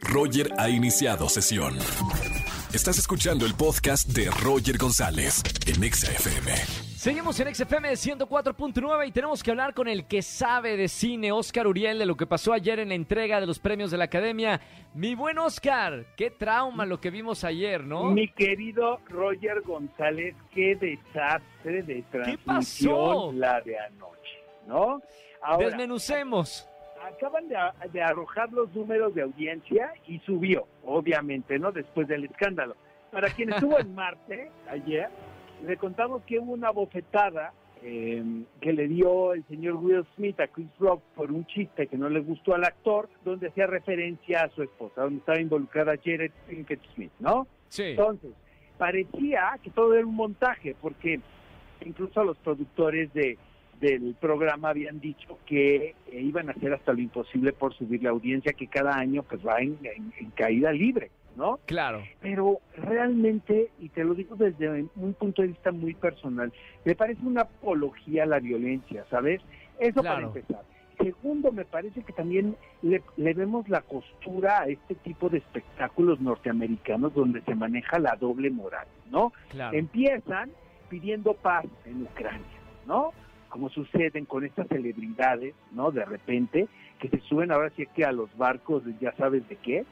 Roger ha iniciado sesión. Estás escuchando el podcast de Roger González en Exa FM. Seguimos en XFM 104.9 y tenemos que hablar con el que sabe de cine, Oscar Uriel, de lo que pasó ayer en la entrega de los premios de la Academia. Mi buen Oscar, qué trauma lo que vimos ayer, ¿no? Mi querido Roger González, qué desastre de transmisión pasó? la de anoche, ¿no? Ahora, Desmenucemos. Acaban de, de arrojar los números de audiencia y subió, obviamente, ¿no? Después del escándalo. Para quien estuvo en Marte ayer, le contamos que hubo una bofetada eh, que le dio el señor Will Smith a Chris Rock por un chiste que no le gustó al actor, donde hacía referencia a su esposa, donde estaba involucrada Jared Pinkett Smith, ¿no? Sí. Entonces, parecía que todo era un montaje, porque incluso los productores de, del programa habían dicho que eh, iban a hacer hasta lo imposible por subir la audiencia, que cada año pues va en, en- en caída libre, ¿no? Claro. Pero realmente, y te lo digo desde un punto de vista muy personal, me parece una apología a la violencia, ¿sabes? Eso Claro. para empezar. Segundo, me parece que también le, le vemos la costura a este tipo de espectáculos norteamericanos donde se maneja la doble moral, ¿no? Claro. Empiezan pidiendo paz en Ucrania, ¿no? Como suceden con estas celebridades, ¿no? De repente, que se suben ahora sí que a los barcos, de ya sabes de qué,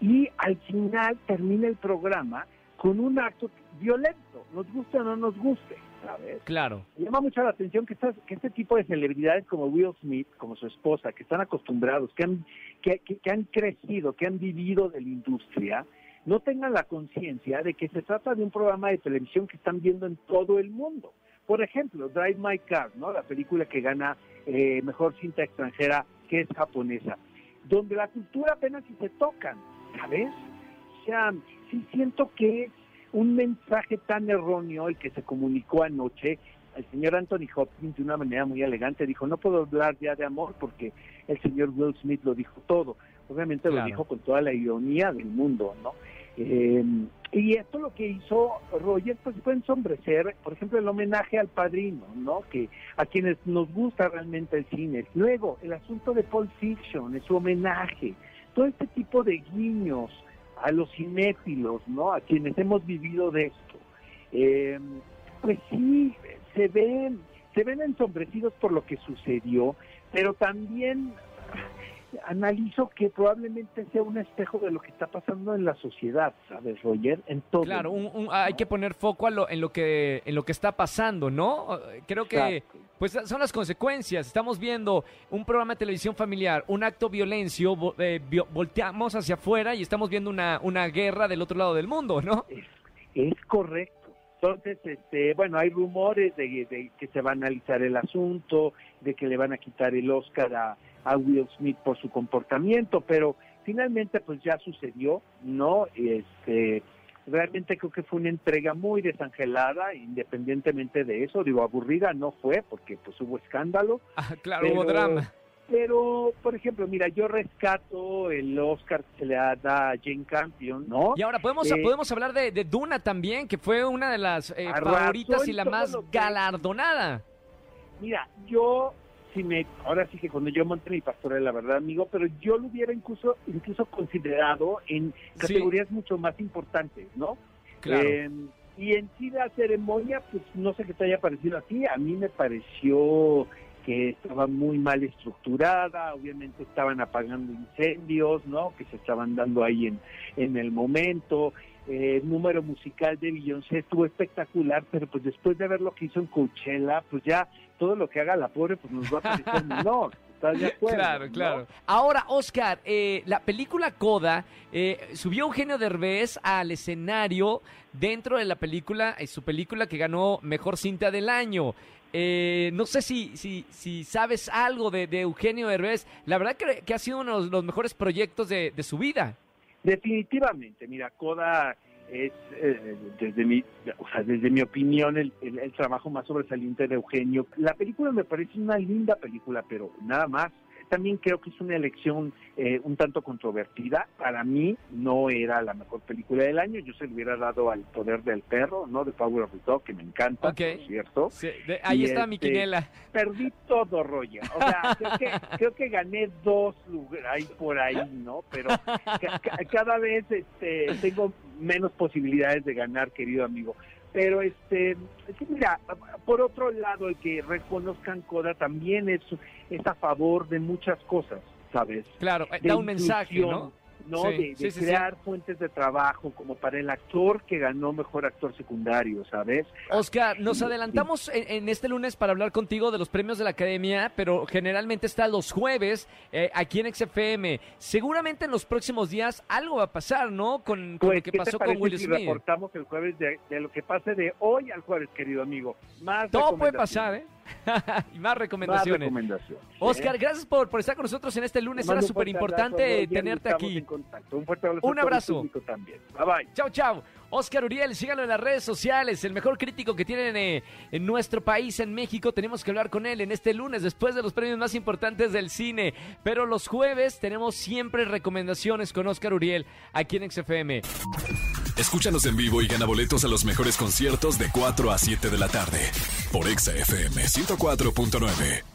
y al final termina el programa con un acto violento, nos guste o no nos guste, ¿sabes? Claro. Me llama mucho la atención que, estas, que este tipo de celebridades como Will Smith, como su esposa, que están acostumbrados, que han, que, que- que han crecido, que han vivido de la industria, no tengan la conciencia de que se trata de un programa de televisión que están viendo en todo el mundo. Por ejemplo, Drive My Car, ¿no? la película que gana eh, mejor cinta extranjera, que es japonesa, donde la cultura apenas si se tocan, ¿sabes? O sea, sí siento que es un mensaje tan erróneo el que se comunicó anoche. El señor Anthony Hopkins, de una manera muy elegante, dijo, no puedo hablar ya de amor porque el señor Will Smith lo dijo todo. Obviamente Claro. lo dijo con toda la ironía del mundo, ¿no? Eh, y esto lo que hizo Roger, pues fue ensombrecer, por ejemplo, el homenaje al padrino, ¿no? Que a quienes nos gusta realmente el cine. Luego, el asunto de Pulp Fiction, su homenaje. Todo este tipo de guiños a los cinéfilos, ¿no? A quienes hemos vivido de esto. Eh, pues sí, se ven, se ven ensombrecidos por lo que sucedió, pero también analizo que probablemente sea un espejo de lo que está pasando en la sociedad, ¿sabes, Roger? En todo. Claro, un- un- hay que poner foco a lo- en, lo que, en lo que está pasando, ¿no? Creo que Exacto. pues son las consecuencias. Estamos viendo un programa de televisión familiar, un acto violencio, eh, volteamos hacia afuera y estamos viendo una, una guerra del otro lado del mundo, ¿no? Es, es correcto. Entonces, este, bueno, hay rumores de, de que se va a analizar el asunto, de que le van a quitar el Oscar a, a Will Smith por su comportamiento, pero finalmente pues ya sucedió, ¿no? Este, realmente creo que fue una entrega muy desangelada, independientemente de eso, digo, aburrida no fue, porque pues hubo escándalo, Ah, claro, hubo drama. pero, por ejemplo, mira, yo rescato el Oscar que se le da a Jane Campion, ¿no? Y ahora podemos, Eh, podemos hablar de, de Duna también, que fue una de las eh, favoritas y la más galardonada. Mira, yo si me, ahora sí que cuando yo monté mi pastorela, la verdad, amigo, pero yo lo hubiera incluso, incluso considerado en Sí. categorías mucho más importantes, ¿no? Claro. Eh, y en sí la ceremonia, pues no sé qué te haya parecido a ti, a mí me pareció que estaba muy mal estructurada, obviamente estaban apagando incendios, ¿no? Que se estaban dando ahí en, en el momento. Eh, el número musical de Beyoncé estuvo espectacular, pero pues después de ver lo que hizo en Coachella, pues ya todo lo que haga la pobre pues nos va a parecer menor. ¿Estás de acuerdo? Claro, no? claro. Ahora, Oscar, eh, la película Coda eh, subió Eugenio Derbez al escenario dentro de la película, eh, su película que ganó Mejor Cinta del Año. Eh, no sé si, si, si sabes algo de, Eugenio Derbez. La verdad que, ha sido uno de los mejores proyectos de, su vida. Definitivamente, mira, Coda es, eh, desde, mi, o sea, desde mi opinión, el- el trabajo más sobresaliente de Eugenio. La película me parece una linda película, pero nada más. También creo que es una elección eh, un tanto controvertida. Para mí no era la mejor película del año. Yo se le hubiera dado al Poder del Perro, ¿no? De Power of the Dog, que me encanta, Ok. por cierto. Sí, de- ahí Y, está mi este, quinela. Perdí todo, Roger. O sea, creo que, creo que gané dos lugares ahí por ahí, ¿no? Pero ca- cada vez este, tengo menos posibilidades de ganar, querido amigo. Pero este, mira, por otro lado, el que reconozcan Coda también es, es a favor de muchas cosas, ¿sabes? Claro, eh, de da un mensaje, ¿no? ¿No? Sí, de de sí, sí, sí. crear fuentes de trabajo, como para el actor que ganó mejor actor secundario, ¿sabes? Oscar, nos adelantamos en, en este lunes para hablar contigo de los premios de la Academia, pero generalmente está los jueves eh, aquí en XFM. Seguramente en los próximos días algo va a pasar, ¿no? Con, con Pues, lo que ¿qué te pasó con Will si Smith. reportamos el jueves de, de lo que pase de hoy al jueves, querido amigo? Más Todo puede pasar, ¿eh? y más Más recomendaciones. ¿eh? Oscar, gracias por, por estar con nosotros en este lunes. Era súper importante tenerte aquí. en contacto. Un fuerte abrazo. Un abrazo. también. Bye bye. Chao, chao. Oscar Uriel, síganlo en las redes sociales, el mejor crítico que tienen eh, en nuestro país, en México. Tenemos que hablar con él en este lunes, después de los premios más importantes del cine. Pero los jueves tenemos siempre recomendaciones con Oscar Uriel aquí en XFM. Escúchanos en vivo y gana boletos a los mejores conciertos de 4 a 7 de la tarde por Exa FM 104.9.